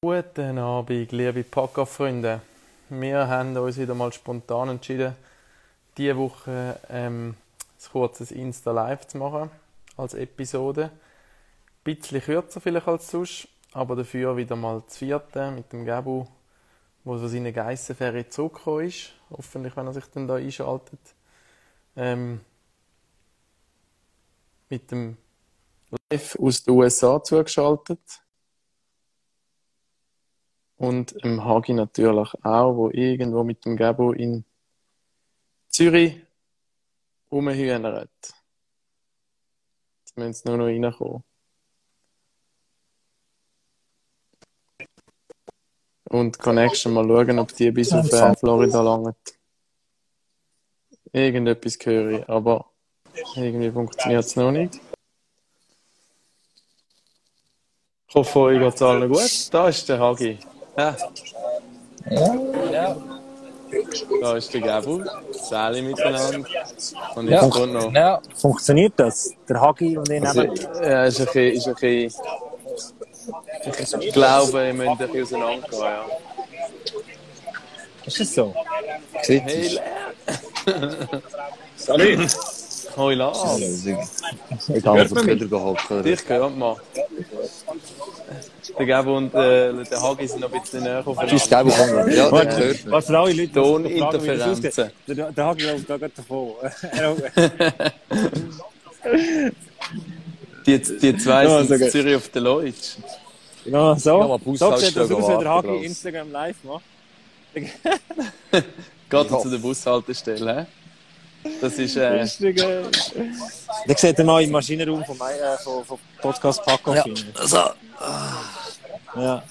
Guten Abend, liebe Podcast-Freunde. Wir haben uns wieder mal spontan entschieden, diese Woche ähm, ein kurzes Insta-Live zu machen als Episode. Ein bisschen kürzer vielleicht als sonst, aber dafür wieder mal das vierte mit dem Gabu, der von seiner Geissenferie zurückgekommen ist. Hoffentlich, wenn er sich dann da einschaltet. Ähm, mit dem Live aus den USA zugeschaltet. Und im Hagi natürlich auch, wo irgendwo mit dem Gabo in Zürich rumhühnert. Jetzt müssen sie nur noch reinkommen. Und Connection mal schauen, ob die bis auf äh, Florida langt. Irgendetwas höre ich, aber irgendwie funktioniert es noch nicht. Ich hoffe, euch geht es allen gut. Da ist der Hagi. Ja. Ja. Da ist der Gabu, Sally miteinander. Und Ja. jetzt kommt noch. ja. Funktioniert das? Der Hagi und ich Also, nehmen. ja, ist ein bisschen, ist ein bisschen, ich glaube, ihr müsst ein bisschen auseinandergehen, ja. Ist das so? Hey, Kritisch. Lär! Salut! Hoi, Lars! Ich habe auf den Köder gehockt. Dich gehört man. Der Gabu und äh, der Hagi sind noch ein bisschen näher Tschüss, aufeinander. Gabo, Hunger. Ja, Warte, das hört man. Was für alle Leute, Toninterferenzen. Der, der Hagi läuft da gerade davon. Die, die zwei Ja, sind in. Zürich auf der Leutsch. Genau, so. Ja, so sieht das aus, wenn der Hagi. Instagram live macht. Geht Ja. zu der Bushaltestelle. hä? Das ist, äh, Lustig, äh. Da sieht ihr mal im Maschinenraum von, mein, äh, von, von Podcast Paco. Ja. finden. Also, Ja.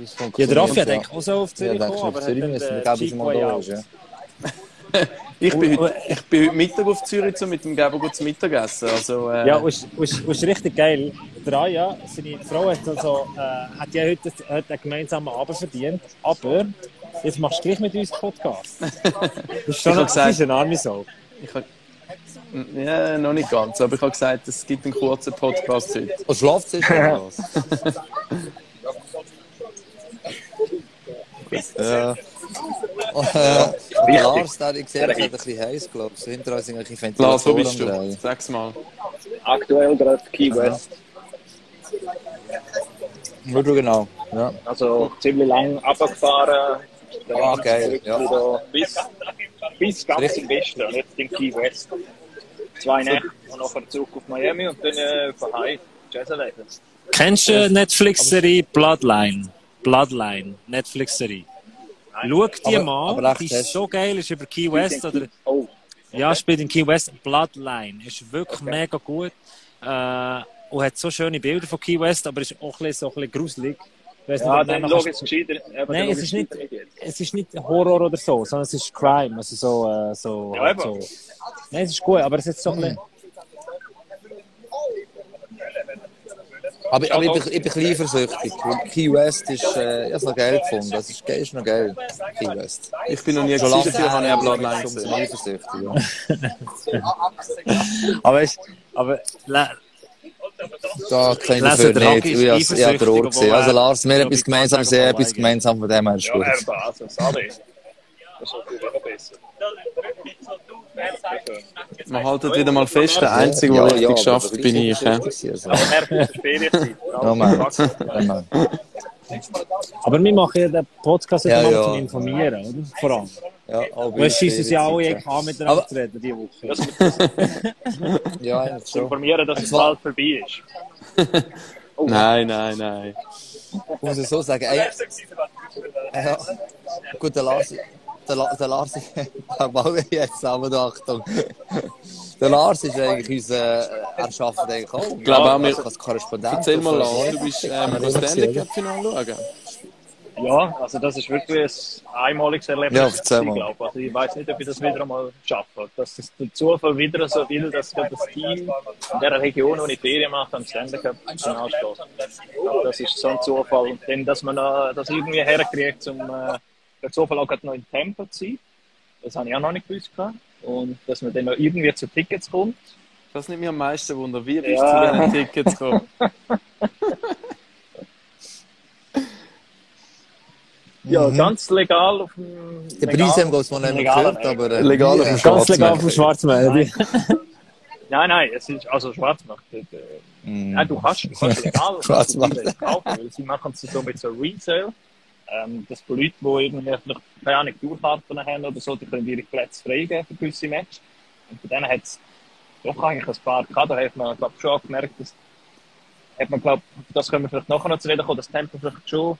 das ja, der Raffi hat ja. eigentlich auch so auf Ja, Zürich gekommen, du, aber auf Zürich müssen dann mal da Way ist, ja. ich, bin heute, ich bin heute Mittag auf Zürich um mit dem Gabu gut zu Mittagessen. Also, äh, Ja, es ist richtig geil. Der Aya, seine Frau, hat, also, äh, hat ja heute, heute einen gemeinsamen Abend verdient. Aber jetzt machst du gleich mit uns Podcast. Das ist schon Ich das gesagt- ist eine arme Sau. ich hab, ja, noch nicht ganz, aber ich habe gesagt, es gibt einen kurzen Podcast heute. Und schlaft sich was? Ja. Und, äh, Lars, der ich gesehen habe, hat ein bisschen heiß, glaube ich. So hinter uns sind irgendwelche Lars, wo bist du? Sag's mal. Aktuell gerade Key West. Nur du genau. Ja. Also ziemlich lang runtergefahren. Ah, geil, ja. Bis, bis ganz Richtig. im Westen jetzt in Key West. Zwei Nächte und nachher zurück auf Miami und dann äh, von Hause Jazz erleben. Kennst du Netflix-Serie Bloodline? Bloodline, Netflix-Serie. Schau die Aber- mal, aber die ist so geil, ist über Key West oder Oh, Ja, spielt in Key West. Bloodline ist wirklich mega gut. Äh, und hat so schöne Bilder von Key West, aber ist auch ein bisschen, so ein bisschen gruselig. Weiss ja, ob dann kannst- jetzt gescheiter. Nein, es ist nicht-. Es ist nicht Horror oder so, sondern es ist Crime. Also so, äh, so, Ja, halt so. Nein, es ist gut, aber es ist so ein bisschen. Aber, aber ich, bin, ich bin ein bisschen eifersüchtig. weil Key West ist, äh, ich habe noch geil gefunden. Das ist, ist noch geil. Key West. Ich bin noch nie Schon lange dafür habe ich Bloodline ich bin eifersüchtig. Ja. Aber, es, aber Da kenne ich der nicht. Ich habe es Ort eifersüchtig, gesehen. Also Lars, wir haben etwas gemeinsam, Tage etwas gemeinsam, von dem her ist Ja, gut. also sorry. Das ist natürlich besser. Man haltet wieder mal fest, der Einzige, der Ja, richtig ja, aber schafft, gleich bin ich. also. Ja. Ja, Mann. aber wir machen ja den Podcast Ja, ja, ja. zum Informieren, oder? Vor allem. Ja, aber Wir schießen es ja alle an, miteinander Aber- zu reden, diese Woche. Das mit Ja, zu schon. informieren, dass es war- bald vorbei ist. Nein, nein, nein. Ich muss es so sagen. Ey, ja. Gut, der Lars, der, La- der Lars, da mal jetzt aber Achtung. Der Lars ist eigentlich unser, äh, er schafft eigentlich auch. Ich glaube auch, wir- als Korrespondent. Erzähl mal, Lars, du bist ähm, immer Stanley sehen. Cup Final schauen. Ja, also das ist wirklich ein einmaliges Erlebnis, Ja, ich glaube. Also ich weiß nicht, ob ich das wieder einmal schaffe. Dass es der Zufall wieder so will, dass gerade das Team in der Region, wo ich Ferien mache, am Stanley Cup Final steht. Ich glaube, Das ist so ein Zufall. Und dann, dass man das irgendwie herkriegt, um äh, der Zufall auch gerade noch in Tempo zu sein. Das habe ich auch noch nicht gewusst. gehabt. Und dass man dann noch irgendwie zu Tickets kommt. Das nimmt mich am meisten Wunder. Wie bist Ja. du zu diesen Tickets gekommen? Ja, Mhm. ganz legal auf dem. Der legal- Preis haben wir es noch nicht gehört, aber... Äh, Legal auf dem Ganz legal Schwarzmarkt. vom Schwarzmarkt. Nein, nein, es ist also Schwarzmarkt. äh, mm. Nein, du kannst, du kannst legal Schwarzmarkt. das kaufen, weil sie machen es so mit so Resale. Ähm, dass für Leute, die irgendwie noch keine Ahnung, Tourkarten haben oder so, die können ihre Plätze freigeben für gewisse Matches. Und von denen hat es doch eigentlich ein paar gehabt. Da hat man, glaub schon auch gemerkt, dass hat man, glaub, das können wir vielleicht nachher noch zu reden kommen, dass Tempo vielleicht schon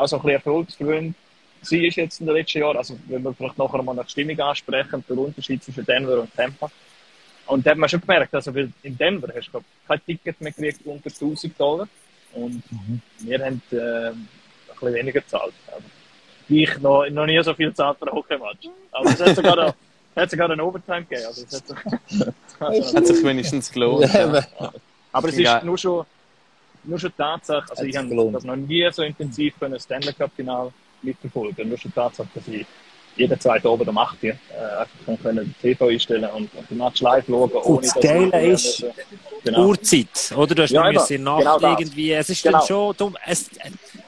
auch so ein bisschen erfolgsverwöhnt war jetzt in den letzten Jahren. Also, wenn wir vielleicht nachher mal nach Stimmung ansprechen, der Unterschied zwischen Denver und Tampa. Und da hat man schon gemerkt, also weil in Denver hast du glaub, kein Ticket mehr gekriegt unter 1000 Dollar. Und wir haben äh, ein bisschen weniger gezahlt. Aber ich noch, noch nie so viel gezahlt für ein Hockeymatch. Aber es hat sogar, noch, hat sogar einen Overtime gegeben. Also es hat so, also, Hat sich wenigstens gelohnt. Ja, Ja. aber- es Ja. ist nur schon, nur schon die Tatsache, also ich habe das noch nie so intensiv für ein Stanley Cup Final mitverfolgen. Nur schon die Tatsache, dass ich jeden zweiten Abend um 8 Uhr äh, einfach können den TV einstellen und, und den Match live schauen, ohne das dass ich Geile ist, genau. Uhrzeit, oder? Du hast Ja, ja, eben. in Nacht Genau das. irgendwie. Es ist Genau. dann schon dumm. Es,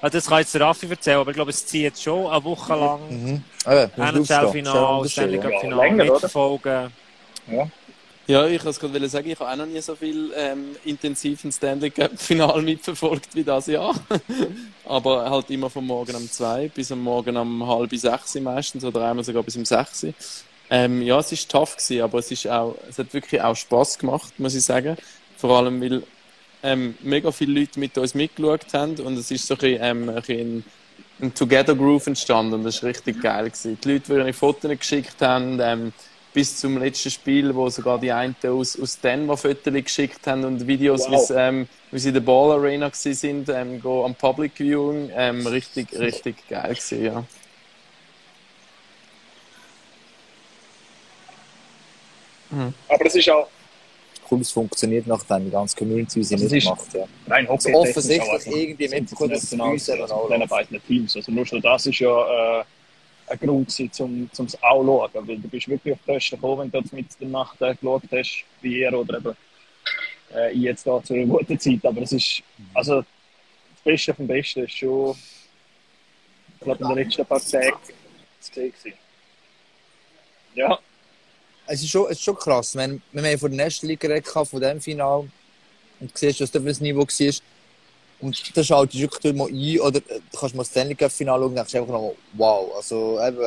also das kann jetzt der Raffi erzählen, aber ich glaube, es zieht schon eine Woche lang Mhm. NHL-Final, Schon Stanley. Cup-Final oder? mitverfolgen. Ja, ich wollte sagen, ich habe auch noch nie so viel ähm, intensiven Stanley Cup-Final mitverfolgt wie das Jahr. aber halt immer von morgen um zwei bis am Morgen um halb sechs meistens oder einmal sogar bis um sechs. Ähm, ja, es ist tough gewesen, aber es ist auch, es hat wirklich auch Spaß gemacht, muss ich sagen. Vor allem, weil ähm, mega viele Leute mit uns mitgeschaut haben und es ist so ein, bisschen, ähm, ein, ein Together Groove entstanden und das ist richtig geil gewesen. Die Leute, die ihre Fotos geschickt haben, ähm, bis zum letzten Spiel, wo sogar die einen aus, aus Denver Fotos geschickt haben und Videos, Wow. wie sie, ähm, wie sie in der Ball Arena sind, ähm, go am Public Viewing, ähm, richtig, richtig geil gewesen, ja. Aber es ist auch Cool, es funktioniert nachdem die ganze Community unsere Also es ist- mitmacht. Ja. rein Hockey. Also offensichtlich irgendwie mitbekommen, dass es bei international uns eben auch von den beiden Teams. Also nur schon das ist ja äh, ein Grund gewesen, zum es auch schauen. Weil du bist wirklich auf die Kosten gekommen, wenn du jetzt mit der Nacht äh, geschaut hast, wie ihr oder eben äh, ich jetzt da zu einer guten Zeit. Aber es ist, also das Beste vom Besten ist schon, ich glaube, in den letzten paar Tagen zu sehen. Ja, Es ist schon, es ist schon krass. Wir, wir haben von der National League geredet, von diesem Final. Und du siehst, was da für ein Niveau war. Und da schaltest du wirklich mal ein. Oder äh, du kannst mal das Stanley Cup Final schauen und denkst einfach noch, wow. Also eben,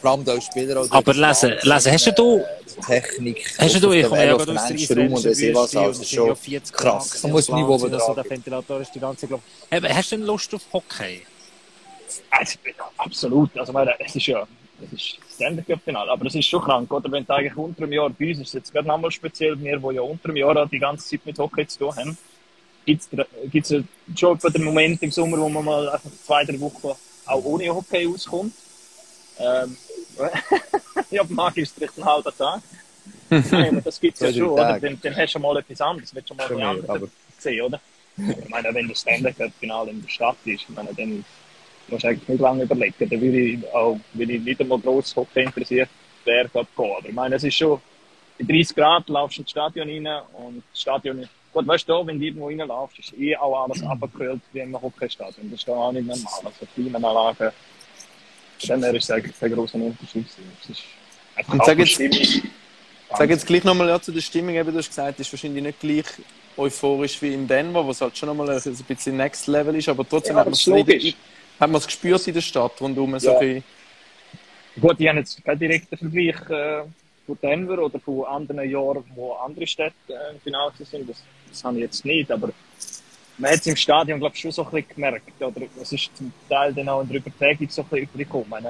vor allem da als Spieler. Oder Aber lesen, lesen, hast du äh, die Technik. Hast du, auf ich komme ja auf gerade dem aus der engsten Raum und israelischen. Wüste Also schon 40 krass. Man muss Niveau haben. der Ventilator ist die ganze Zeit. Eben, Hast du denn Lust auf Hockey? Also, absolut. Also, meine, es ist ja, es ist Stanley Cup Final, aber es ist schon krank, oder? Wenn du eigentlich unter einem Jahr, bei uns ist es jetzt gerade nochmal speziell, wir, die ja unter einem Jahr die ganze Zeit mit Hockey zu tun haben, gibt es schon den Moment im Sommer, wo man mal einfach zwei, drei Wochen auch ohne Hockey auskommt. Ähm, ja, mag ist vielleicht ein halber Tag. Nein, das gibt es ja schon, oder? Dann, dann hast du mal etwas anderes, willst du mal Schon etwas anderes aber- sehen, oder? Ich meine, wenn das Stanley Cup Final in der Stadt ist, ich meine, dann musst du eigentlich nicht lange überlegen. Dann würde ich auch, wenn ich nicht einmal gross Hockey interessiert wäre, gehen. Aber ich meine, es ist schon, bei 30 Grad laufst du ins Stadion rein und das Stadion, gut, weißt du, wenn du irgendwo reinlaufst, ist eh auch alles abgekühlt wie im Hockeystadion. Das ist da auch nicht normal. Also Klimaanlagen, dann wäre es eigentlich kein grosser Unterschied. Es ist einfach Und sag die jetzt-. Sag jetzt gleich nochmal ja, zu der Stimmung, eben, du hast gesagt, ist wahrscheinlich nicht gleich euphorisch wie in Denver, wo es halt schon nochmal ein bisschen Next Level ist, aber trotzdem Ja, hat man das es ist logisch. wieder- hat man es gespürt in der Stadt rundum. So Ja. bisschen, Gut, ich habe jetzt keinen direkten Vergleich äh, von Denver oder von anderen Jahren, wo andere Städte äh, im Finale sind. Das, das habe ich jetzt nicht, aber man hat es im Stadion, glaube ich, schon so ein bisschen gemerkt. Oder es ist zum Teil dann auch in der Übertragung so ein bisschen übergekommen.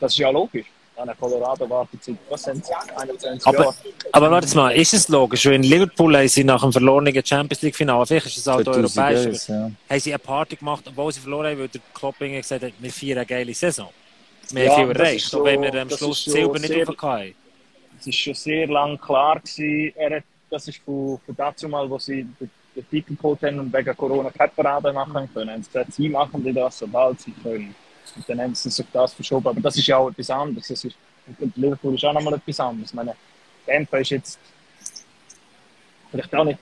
Das ist ja logisch. An Colorado wartet seit, was sind 21 Aber, Jahren. aber warte mal, ist es logisch, wenn Liverpool haben sie nach dem verlorenen Champions League Finale, vielleicht ist es auch europäisch, aber 2001, ja. haben sie eine Party gemacht, obwohl sie verloren haben, weil der Klopp gesagt hat, wir feiern eine geile Saison. Wir Ja, haben viel erreicht, ist auch wenn wir am Schluss ist Silber nicht sehr- aufgehauen Es ist schon sehr lang klar gewesen, er hat, das ist von, von dazu mal, wo sie den, den Titel geholt haben und wegen Corona keine Parade machen können. Sie gesagt, sie machen das, sobald sie können. Und dann haben sie sich das verschoben. Aber das ist ja auch etwas anderes. Das ist, und Liverpool ist auch nochmal etwas anderes. Ich meine, Tampa ist jetzt vielleicht auch nicht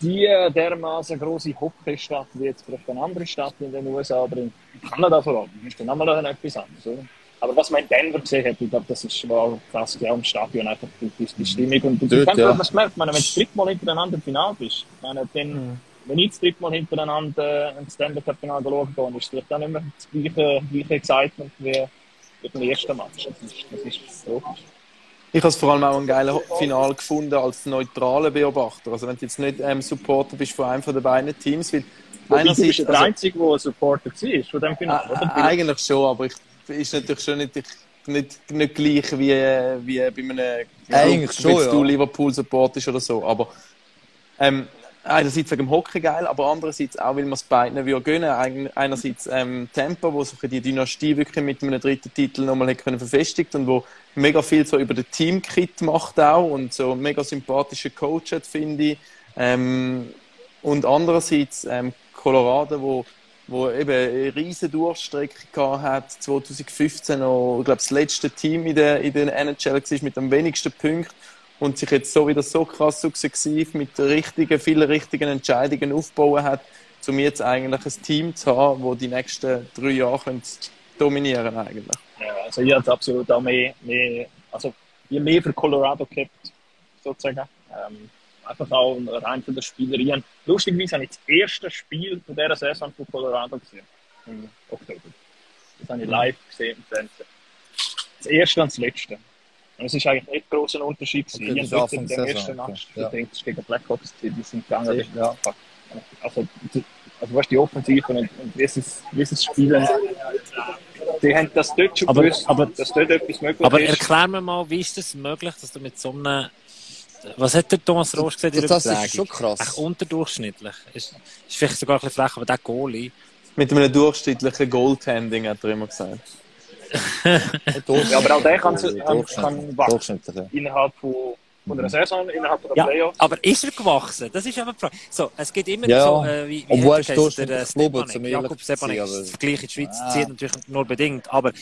die dermaßen große Hockeystadt wie jetzt vielleicht eine andere Stadt in den USA oder in Kanada vor allem. Ist dann nochmal etwas anderes. Oder? Aber was man in Denver gesehen hat, ich glaube, das ist, war krass ja, im Stadion einfach die, die, die Stimmung. Und, und Dort, ja. das merkt man, wenn du das dritte Mal hintereinander im Finale bist. Meine, dann, mhm. Wenn ich das dritte Mal hintereinander äh, ins Stanley Cup Finale schauen gehe, ist es vielleicht auch nicht mehr das gleiche, gleiche Excitement wie beim ersten Match. Das ist, das ist logisch. Ich habe es vor allem auch ein geiles Finale gefunden als neutraler Beobachter. Also wenn du jetzt nicht ähm, Supporter bist von einem von den beiden Teams, weil einerseits, du bist der also, Einzige, der ein Supporter war von dem Finale, oder? Eigentlich schon, aber ich ist natürlich schon nicht, nicht, nicht gleich wie, wie bei einem Eigentlich schon, wenn ja. du Liverpool supportest oder so. Aber ähm, einerseits wegen dem Hockey geil, aber andererseits auch, weil man es beiden würde gönnen. Einerseits ähm, Tempo, wo sich die Dynastie wirklich mit einem dritten Titel nochmal können verfestigt und wo mega viel so über den Teamkit macht auch und so mega sympathische Coach hat, finde ich. Ähm, und andererseits ähm, Colorado, wo wo eben eine riesige Durchstrecke hat, 2015 noch, ich glaube, das letzte Team in der, in der NHL war mit am wenigsten Punkten und sich jetzt so wieder so krass sukzessiv mit richtigen, vielen richtigen Entscheidungen aufbauen hat, um jetzt eigentlich ein Team zu haben, das die nächsten drei Jahre dominieren eigentlich. Ja, also ich habe absolut auch mehr, mehr also mehr für Colorado gehabt, sozusagen. Ähm, einfach auch rein von der Spielerien. Lustigerweise habe ich das erste Spiel von dieser Saison von Colorado gesehen. Im Oktober. Das habe ich live gesehen im Fernsehen. Das erste und das letzte. Und es ist eigentlich nicht ein grosser Unterschied. Okay, ich in der ersten Match, okay. denke, es gegen Blackhawks, die sind gegangen. Ja. Also, also weißt, die Offensive und, und wie, sie es, wie sie es spielen, die haben das dort schon aber, gewusst, aber, dass dort etwas möglich aber ist. Aber erklär mir mal, wie ist es das möglich, dass du mit so einem was hat der Thomas Rost gesagt in Das ist schon krass. Echt unterdurchschnittlich. Ist, ist vielleicht sogar ein bisschen frech, aber der Goalie. Mit einem durchschnittlichen Goaltending, hat er immer gesagt. ja, aber auch der kann, kann, kann wachsen. Innerhalb von von der Saison innerhalb der ja, Playoffs. Aber ist er gewachsen? Das ist aber die Frage. So, es geht immer ja, so, äh, wie, wie Obwohl er ist der äh, Stepanek, Jakob Stepanek, das Vergleich in der Schweiz ah. zieht natürlich nur bedingt, aber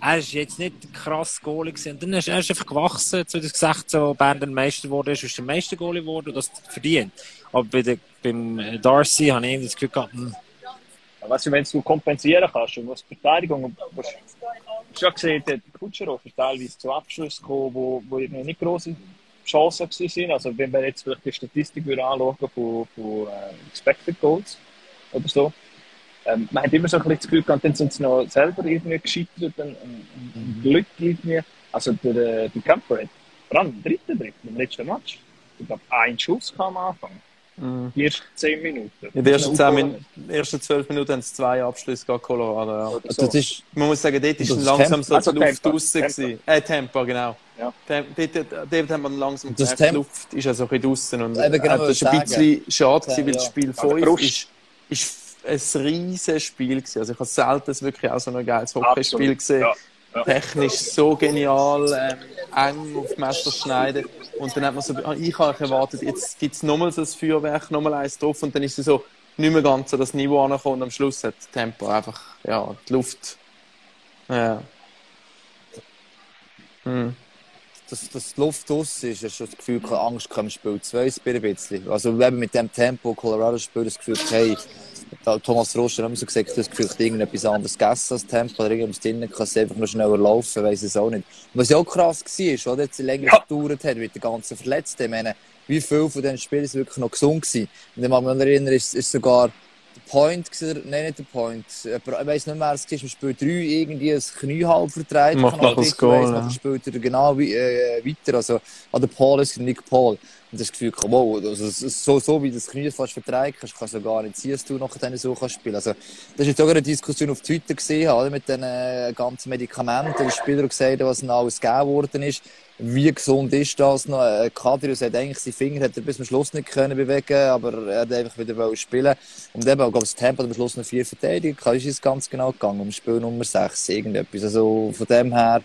er ist jetzt nicht krass Goalie gewesen. Und dann ist er ist einfach gewachsen, 2016, wo Bern der Meister wurde, ist, ist der Meister Goalie geworden und das verdient. Aber bei der, beim Darcy habe ich das Gefühl gehabt, hm. Weißt du, wenn du kompensieren kannst, du musst Verteidigung, musst, schon gesehen, der Kutscherow ist teilweise zu Abschluss gekommen, wo, wo nicht große Chancen sind. Also wenn wir jetzt vielleicht die Statistik anschauen von, von äh, Expected Goals oder so, ähm, man hat immer so ein bisschen das Gefühl gehabt, dann sind sie noch selber irgendwie gescheitert und, und, und mhm. Glück irgendwie. Also der, der Camper hat vor allem im dritten Drittel, im letzten Match, ich glaube, ein Schuss kam am Anfang. Mhm. Die ersten 10 Minuten. In den ersten, 10 Min ersten 12 Minuten haben es zwei Abschlüsse gegen Colorado. Ja. So. Das ist, Man muss sagen, dort ist langsam so also die Luft draußen. Äh, Tempo, genau. Ja. Dort, haben wir langsam das die Luft ist ja so ein bisschen draußen. Und äh, genau, das war ein bisschen schade, gewesen, weil das Spiel 5 ist, ist ein riesiges Spiel gewesen. Also ich habe selten wirklich auch so ein geiles Hockeyspiel gesehen. Ja. Technisch so genial, ähm, eng auf Messer schneiden. Und dann hat man so, ah, ich habe erwartet, jetzt gibt es nochmal so ein Feuerwerk, nochmal eins drauf und dann ist es so nicht mehr ganz an das Niveau angekommen und am Schluss hat das Tempo einfach, ja, die Luft. Ja. Hm. Dass, dass die Luft aus ist, hast du das Gefühl, keine Angst im Spiel 2 ein bisschen. Also eben mit dem Tempo, Colorado spielt das Gefühl, hey, Thomas Rost hat so gesagt, das Gefühl, irgendetwas anderes gegessen als Tempo oder irgendwas drinnen, kann es einfach noch schneller laufen, weiss es auch nicht. Was ja auch krass war, oder jetzt länger ja. gedauert hat mit den ganzen Verletzten. Ich meine, wie viele von diesen Spielern sind wirklich noch gesund gewesen? Und ich mag mich erinnern, ist, ist sogar der Point, nein, nicht der Point, ich weiss nicht mehr, es war im Spiel 3 irgendwie ein Knie halb vertreibt. Macht noch das Goal, ja. spielt er genau äh, weiter, also an der Paul ist Nick Paul. Und das Gefühl, wow, also, so, so wie das Knie fast vertreibt, kannst, kannst du gar nicht sehen, dass du nachher so kannst spielen. Also, das ist jetzt auch eine Diskussion auf Twitter gesehen, oder, mit den äh, ganzen Medikamenten, die Spieler gesagt haben, was noch alles gegeben worden ist. Wie gesund ist das noch? Äh, Kadrius hat eigentlich seine Finger hat er bis zum Schluss nicht können bewegen, aber er hat einfach wieder spielen Und eben, ich glaube, das Tempo hat am Schluss noch vier verteidigt. Ist es ganz genau gegangen, um Spiel Nummer 6, irgendetwas. Also, von dem her,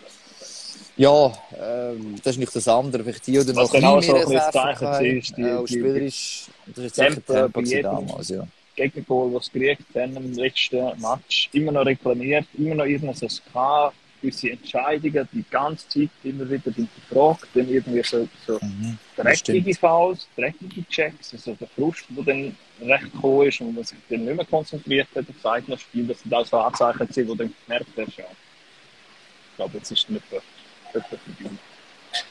ja, ähm, das ist nicht das andere. Vielleicht die oder noch genau so ein bisschen ist, die, äh, spielerisch, das ist jetzt sicher Tempo damals, ja. Gegengoal, was gekriegt haben im letzten Match, immer noch reklamiert, immer noch irgendwas gehabt. Gewisse Entscheidungen die ganze Zeit immer wieder hinterfragt, dann irgendwie so, so Mhm. dreckige Fouls, dreckige Checks, also der Frust, der dann recht gekommen ist und man sich dann nicht mehr konzentriert hat auf das eigene Spiel, das sind auch so Anzeichen, gewesen, wo dann gemerkt hast, ja, ich glaube, jetzt ist nicht etwa, etwa vorbei.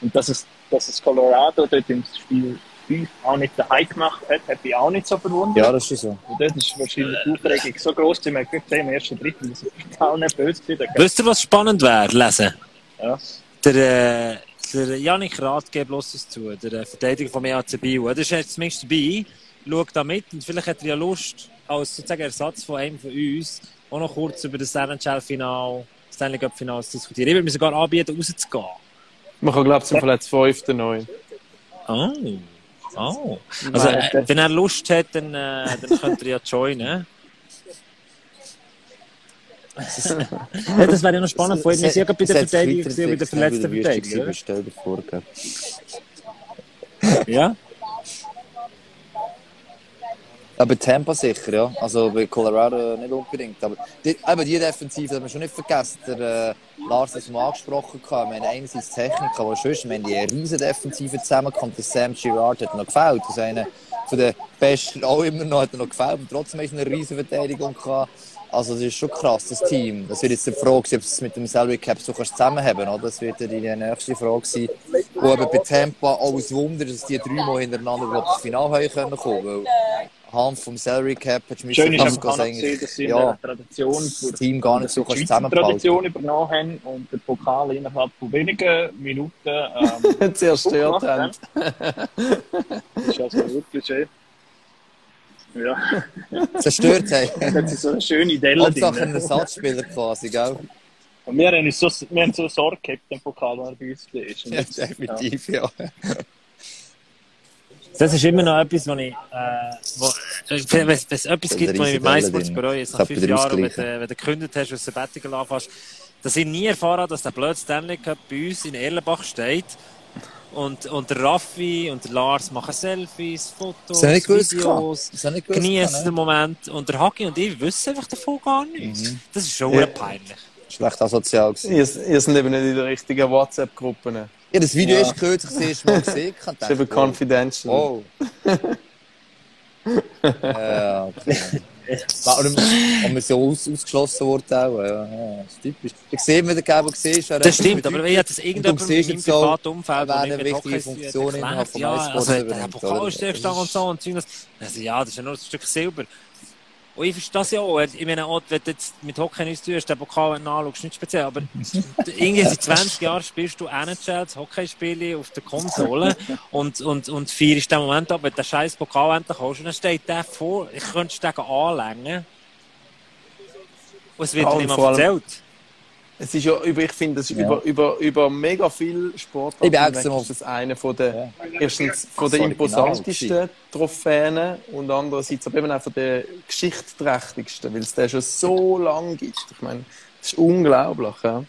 Und dass es, dass es Colorado dort im Spiel 5 auch nicht daheim gemacht hat, hat mich auch nicht so verwundert. Ja, das ist so. Und dort ist wahrscheinlich die Aufregung so groß, dass man gesehen im ersten Drittel, das ist total nicht böse gewesen. Wisst ihr, was spannend wäre, lesen? Ja. Der, äh, der Janik Rath gibt bloß uns zu, der äh, Verteidiger vom EAC Biel. Der ist jetzt zumindest dabei, schaut da mit und vielleicht hat er ja Lust, als sozusagen Ersatz von einem von uns, auch noch kurz über das NHL-Final, Stanley Cup-Final zu diskutieren. Ich würde mir sogar anbieten, rauszugehen. Man kann, glaube ich, zum Fall fünfte neu. Oh. Oh. Also, äh, wenn er Lust hat, dann, äh, dann könnt ihr ja joinen. ja, das wäre ja noch spannend. Vorhin, wir sind ja bei der Verteidigung bei der verletzten Verteidigung. Stell dir vor, gell. Ja? Aber Tampa sicher, ja. Also bei Colorado nicht unbedingt. Aber die, eben die Defensive, das haben schon nicht vergessen. Der äh, Lars hat es mal angesprochen. Wir haben einerseits Technik, aber sonst, haben die riesen Defensive zusammengekommen. Der Sam Girard hat noch gefällt. Das ist einer von den Besten auch immer noch, hat er noch gefällt. Und trotzdem ist eine riesen Verteidigung gehabt. Also das ist schon krass, das Team. Das wird jetzt die Frage sein, ob es mit dem Salary Cap so kannst zusammenhaben oder? Das wird die nächste Frage sein. Wo eben bei Tampa alles Wunder, dass die dreimal hintereinander überhaupt ins Finale können kommen. Weil anhand vom Salary Cap hättest du Schön ist einfach auch gesehen, dass sie in ja, der Tradition das Team gar nicht so zusammenhalten. Tradition übernommen haben und den Pokal innerhalb von wenigen Minuten ähm, Zerstört haben. Das ist also wirklich schön. Ja, Zerstört haben. hat sie so eine schöne Delle Hauptsache ein. Ersatzspieler quasi, gell? Und wir haben, so, wir haben so Sorge gehabt, den Pokal, wenn er bei uns ist. Ja, definitiv, ja. Das ist immer noch etwas, was ich, äh, wo, äh, wenn es etwas gibt, was ich mit MySports bereue, jetzt nach fünf Jahren, wenn du, wenn du gekündigt hast und Sabbatical anfängst, dass ich nie erfahren habe, dass der blöde Stanley Cup bei uns in Erlenbach steht und, und der Raffi und der Lars machen Selfies, Fotos. Videos, genießen ne? den Moment und der Hagi und ich wissen einfach davon gar nichts. Mhm. Das ist schon Ja. peinlich. Schlecht asozial gewesen. Ihr, ihr seid eben nicht in der richtigen WhatsApp-Gruppe. Ja, das Video Ja. ist kürzlich das erste Mal gesehen. Ich Das ist eben dachte, confidential. Oh. ja, okay. Ja, Und, und wir sind aus, ausgeschlossen worden auch. Ja, ja, das ist typisch. Ich sehe, wie der Gabo siehst. Das stimmt, aber hat das irgendjemand in meinem so, privaten Umfeld, eine ich wichtige Hockey Funktion erklärt, innerhalb von ja, also der übernimmt, Pokal oder? ist der Stang und so und Zeug. Also, ja, das ist ja nur ein Stück Silber. Und ich verstehe das ja auch. Ich meine, auch, wenn du jetzt mit Hockey nichts zu hast, den Pokal anschaust, nicht speziell, aber irgendwie seit 20 Jahren spielst du NHL, das Hockeyspiele auf der Konsole und, und, und feierst den Moment ab, wenn du den scheiß Pokal endlich hast und dann steht der vor, ich könnte den anlängen. Und es wird Ja, nicht allem- erzählt. Es ist ja über, ich finde, das Ja. über, über, über mega viel Sport. Ich bin extra mal- ist das eine von der, Ja. erstens von der Original imposantesten Trophäen und andererseits aber eben auch von der geschichtsträchtigsten, weil es den schon so lange gibt. Ich meine, das ist unglaublich. Ja.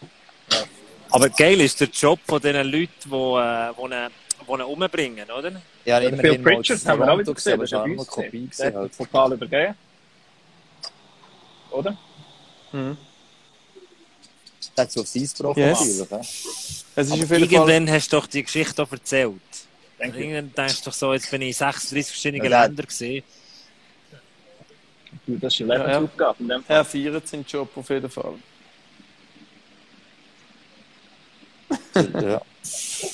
Aber geil ist der Job von den Leuten, die, äh, die, ihn, die ihn umbringen, oder? Ja, Phil immerhin mal Pritchard das haben wir auch wieder gesehen, aber das war eine Kopie. gesehen. Der hat Halt. Pokal übergeben. Oder? Mhm. Hat so auf Eis gebrochen, Yes. Ja. Es ist jeden Fall, irgendwann hast du doch die Geschichte auch erzählt. Ich. Irgendwann denkst du doch so, jetzt bin ich in 36 verschiedene Ja. Länder gesehen. Das ist eine Lebensaufgabe. in dem Fall. er feiert seinen Job auf jeden Fall. ja.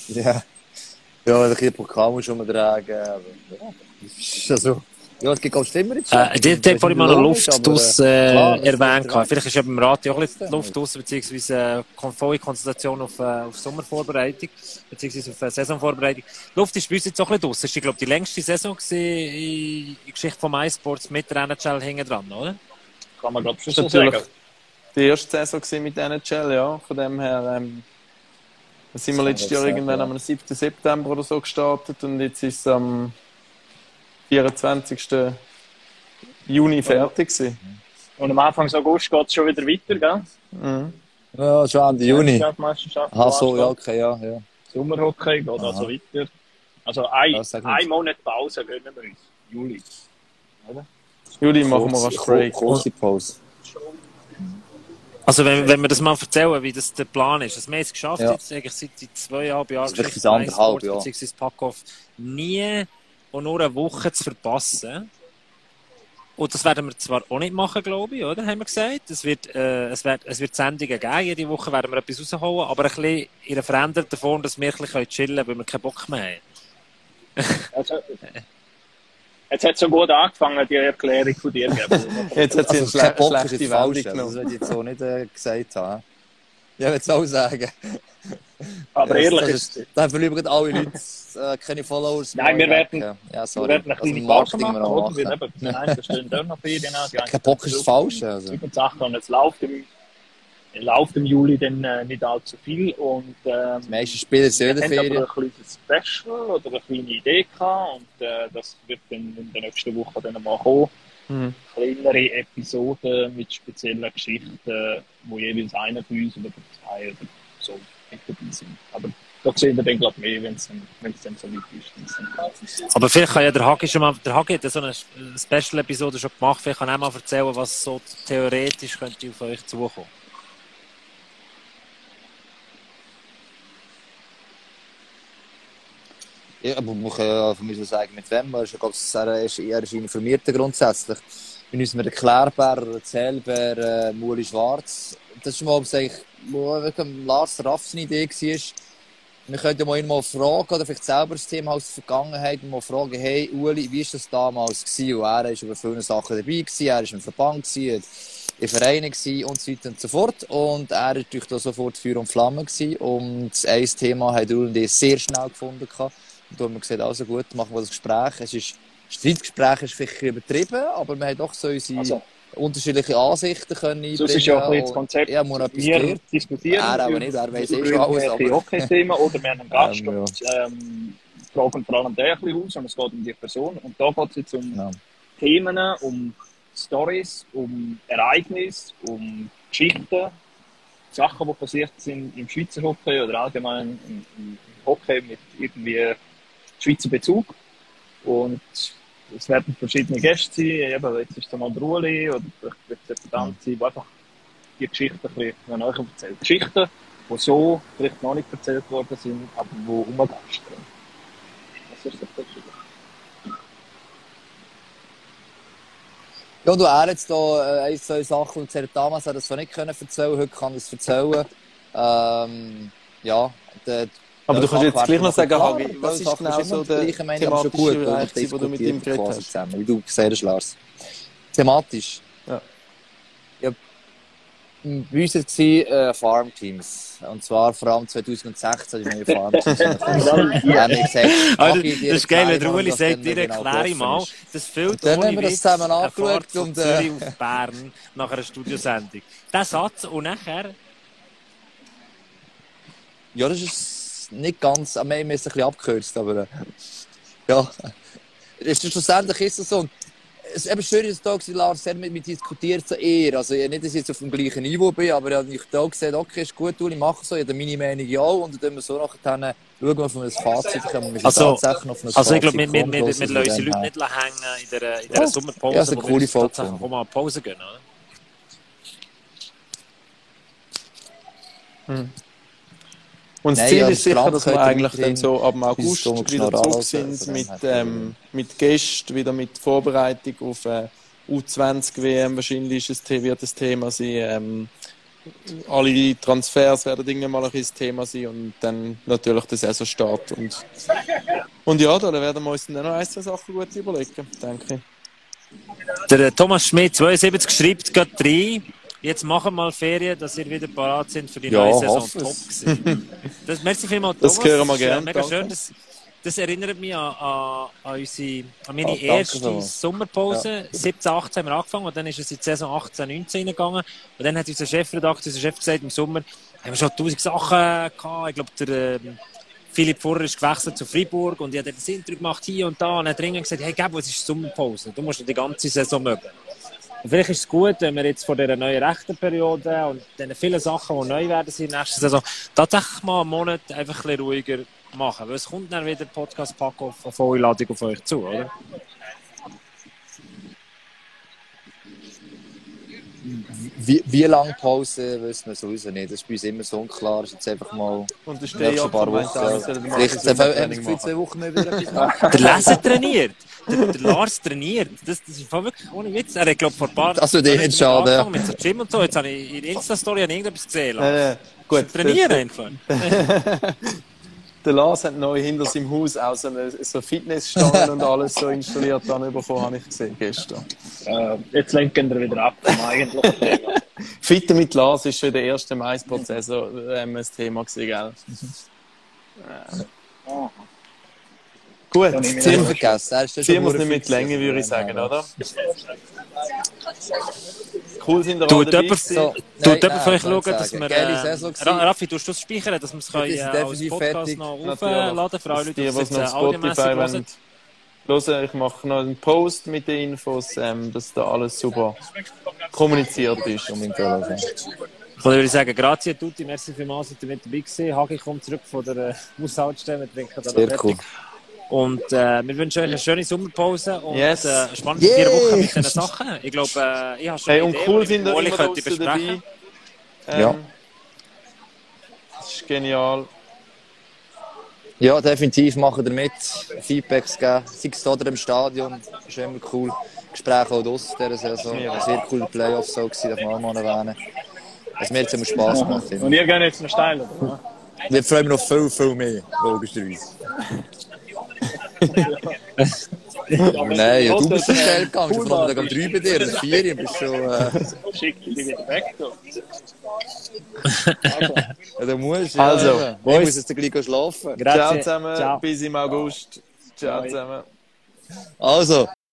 Ja. Ja, ein bisschen Pokal muss man tragen. Aber, ja. Das ist also, ja, es gibt auch schlimmere Äh, die hat vorhin mal noch Luft draus äh, klar, das erwähnt. ist gehabt. Vielleicht ist ja beim Radio auch ein bisschen Das Luft draus, beziehungsweise äh, volle Konzentration auf, äh, auf Sommervorbereitung, beziehungsweise auf äh, Saisonvorbereitung. Die Luft ist bei uns jetzt auch ein bisschen draus. Es war, glaube ich, die längste Saison in in der Geschichte von MySports mit der NHL hinten dran, oder? Kann man, glaube ich, schon Das so ist natürlich sagen. die erste Saison mit NHL, ja. Von dem her, ähm, sind wir Das letztes Jahr irgendwann am 7. September oder so gestartet und jetzt ist es am 24. Juni fertig gewesen. Und am Anfang August geht es schon wieder weiter, gell? Mhm. Ja, schon Ende Juni. Aha, so, ja, okay, ja, ja. Sommerhockey geht Aha. also weiter. Also ein, ein nicht. Monat Pause gönnen wir uns. Juli. Juli machen wir rasch Break. Kurze Pause. Also wenn, wenn wir das mal erzählen, wie das der Plan ist. Also wir haben es geschafft, Ja. jetzt eigentlich seit seit zweieinhalb Jahren, Das ist anderthalb, ja. beziehungsweise Packoff, nie und nur eine Woche zu verpassen. Und das werden wir zwar auch nicht machen, glaube ich, oder? Haben wir gesagt. Es wird, äh, es wird, es wird Sendungen geben. Jede Woche werden wir etwas rausholen, aber ein bisschen in einer veränderten Form, dass wir ein bisschen chillen können, weil wir keinen Bock mehr haben. Also, jetzt hat es so gut angefangen, die Erklärung von dir gegeben. Jetzt hat sie Also, eine kein schle Bock ist schlechte Wendung falsch. Das genommen. würde ich jetzt so nicht äh, gesagt haben. Ja, ich würde es auch sagen. Aber Ja, ehrlich das ist, Da haben wir gerade alle Leute äh, keine Followers Nein, wir werden- Ja, wir sorry. werden eine Also kleine Pause Marketing machen, wir? Wir machen. die einen stehen dann noch Ferien an, die Kein Bock ist das Falsche. Also. Und es läuft im, läuft im Juli dann äh, nicht allzu viel. Und ähm, Die meisten Spieler sind in wir der Ferien. ein kleines Special oder eine kleine Idee gehabt. Und äh, das wird dann in der nächsten Woche dann mal kommen. Mhm. Kleinere Episoden mit speziellen Geschichten, wo jeweils einer von uns oder zwei oder so mit dabei sind. Aber da sehen wir dann, glaube ich, mehr, wenn es dann, wenn's dann so weit ist. Aber vielleicht kann ja der Hagi schon mal, der Hagi hat ja so eine Special-Episode schon gemacht, vielleicht kann er mal erzählen, was so theoretisch könnte auf euch zukommen. Ja, man kann ja von mir so sagen, mit wem. Er ist, ja, glaub ich, er ist, er ist informierter grundsätzlich. Wir müssen mit Erklärbär, Erzählbär, äh, Muli Schwarz. Das ist mal, was eigentlich, Lars Raff seine Idee war. Wir könnten mal ihn mal fragen, oder vielleicht selber das Thema aus der Vergangenheit, mal fragen, hey, Uli, wie war das damals gewesen? Und er war über viele Sachen dabei gewesen, er war im Verband gewesen, in Vereinen gewesen und so weiter und so fort. Und er war natürlich da sofort Feuer und Flamme gewesen. Und ein Thema hat Uli sehr schnell gefunden gehabt. Und haben wir gesagt, also gut, machen wir das Gespräch. Es ist, Streitgespräch ist vielleicht übertrieben, aber wir haben doch so unsere Also, unterschiedliche Ansichten können einbringen. das ist ja auch ein das Konzept. Ja, etwas wir diskutieren Er aber nicht, er weiss eh schon alles, aber- Hockey-Themen oder wir haben einen Gast Ähm, und ähm, fragen vor allem den ein bisschen aus und es geht um die Person. Und da geht es jetzt um Ja. Themen, um Stories, um Ereignisse, um Geschichten, Sachen, die passiert sind im Schweizer Hockey oder allgemein im, im Hockey mit irgendwie Schweizer Bezug. Und es werden verschiedene Gäste sein, eben, jetzt ist es mal der Uli oder vielleicht wird es jemand sein, der einfach die Geschichten ein bisschen euch erzählt. Geschichten, die so vielleicht noch nicht erzählt worden sind, aber die umgeistern. Das ist das Verschiedene. Ja, und er jetzt da äh, ein, zwei Sachen und gesagt, damals hat das so nicht können erzählen, heute kann er es erzählen. Ähm, ja, der, Aber du kannst jetzt gleich noch sagen, Hagi, was die ist genau so der aber schon thematische gut, Bereich, weil wo du mit ihm geredet hast? Zusammen, wie du gesagt hast, Lars. Thematisch. Ja. ja bei uns war es äh, Farmteams. Und zwar vor allem 2016 die neue Farmteams. haben gesagt, Also, Hagi, das ist geil, wenn was sagt, dir genau erkläre ich gelaufen mal, das fehlt Dann ohne haben wir das Witz zusammen eine angeschaut Fahrt von und, äh, Zürich auf Bern nach einer Studiosendung. Der Satz und nachher, Ja, das ist nicht ganz, am Ende ist es ein bisschen abgekürzt, aber äh, ja, ist, schlussendlich ist es so. Es ist eben schön, dass da war, Lars sehr mit mir diskutiert, so eher. Also nicht, dass ich jetzt auf dem gleichen Niveau bin, aber ich habe gesagt, okay, ist gut, Uli, mach so, ich habe meine Meinung ja auch. Und dann tun wir so nachher, dann schauen wir auf ein Fazit, kommen wir Also- tatsächlich auf ein also ich glaube, wir, wir, kommen, wir, wir bloß, lassen unsere Leute nicht hängen in der, in der Ja, Sommerpause, ja, es ist eine wo coole wir Folge tatsächlich mal eine Pause gehen. Oder? Und das Nein, Ziel ja, ist sicher, dass wir eigentlich dann so ab dem August wieder geschnurrt zurück alles, sind mit, ähm, mit Gästen, wieder mit Vorbereitung auf äh, U20-WM. Wahrscheinlich ist es, wird das Thema sein. Ähm, alle Transfers werden irgendwann mal ein bisschen das Thema sein und dann natürlich der Saisonstart. Und, und ja, da werden wir uns dann noch ein, zwei Sachen gut überlegen, denke ich. Der äh, Thomas Schmidt, 72, schreibt gerade rein. Jetzt machen wir mal Ferien, dass ihr wieder parat sind für die Ja, neue Saison. Top. Das, merci vielmals, Das Thomas. hören wir ist, äh, Mega danke. schön. Das, das erinnert mich an, an, an, unsere, an meine danke erste. Sommerpause. 17, 18 haben wir angefangen und dann ist es in die Saison 18, 19 gegangen. Und dann hat unser Chefredakteur, unser Chef gesagt, im Sommer haben wir schon tausend Sachen gehabt. Ich glaube, der ähm, Philipp Vorher ist gewechselt zu Freiburg und ich habe das Interview gemacht hier und da und hat dringend gesagt, hey, Gabo, es ist Sommerpause. Du musst die ganze Saison mögen. Vielleicht ist es gut, wenn wir jetzt vor dieser neuen rechten Periode und den vielen Sachen, die neu werden sind nächste Saison, tatsächlich mal einen Monat einfach ein bisschen ruhiger machen. Weil es kommt dann wieder Podcast Pack auf eine volle auf euch zu, oder? Wie, wie lange Pause, wissen wir sowieso nicht. Das ist bei uns immer so unklar. Das ist jetzt einfach mal Und der nächsten Stehjahr paar Wochen. Vielleicht ein haben wir machen. zwei Wochen mehr wieder etwas. Der Leser trainiert. Der, der Lars trainiert. Das, das ist wirklich ohne Witz. Er hat, glaube vor ein paar Das würde eh nicht schaden, ja. angefangen Mit so Gym und so. Jetzt habe ich in der Insta-Story irgendetwas gesehen. Lars. Äh, gut, Trainieren einfach. der Lars hat neu hinter seinem Haus auch so, eine, so Fitnessstangen und alles so installiert dann bekommen, habe ich gesehen gestern. Äh, jetzt lenken wir wieder ab vom eigentlichen Thema. Fitte mit Lars ist schon der erste Mais-Prozess ähm, ein Thema gewesen, gell? Ah, Gut, wir vergessen. Er wir es nicht mit Länge, würde ich sagen, oder? Cool sind alle dabei jemand-. So, nein, nein, vielleicht schauen, dass wir. Äh, Raffi, tust du das speichern, dass wir es Wir äh, als definitiv Podcast fertig. noch aufladen für alle Die, Leute, die die es noch äh, Spotify hören. wollen, hören, ich mache noch einen Post mit den Infos, ähm, dass da alles super kommuniziert ist. Unbedingt hören. Ich würde sagen, grazie tutti, merci vielmals, dass ihr mit dabei gewesen. Hagi kommt zurück von der äh, Haushaltsstelle, wir trinken da noch Sehr fertig. cool. Und äh, wir wünschen euch eine schöne Sommerpause und Yes. äh, spannende Yeah. vier Wochen mit diesen Sachen. Ich glaube, äh, ich habe schon Hey, eine und Idee, cool die ich sind immer könnte draussen dabei. besprechen. Ähm, Ja. Das ist genial. Ja, definitiv machen wir mit. Feedbacks geben. Sei es hier oder im Stadion. ist immer cool. Gespräche auch aus dieser Saison. Ja. Ein sehr cooler Playoff so gewesen, darf man auch mal erwähnen. Es mir jetzt immer Spass gemacht. Und ich. ihr geht jetzt noch steil, oder? Wir freuen uns noch viel, viel mehr, logischerweise. Nein, ja, du bist schon schnell gegangen. Ich Tag um drei bei dir, um vier, du bist schon... Äh, Schick die wieder weg. ja, du musst, ja. Also, ja. Ich Boys. muss jetzt gleich schlafen. Ciao Grazie. zusammen, Ciao. bis im August. Ciao Bye. zusammen. Also,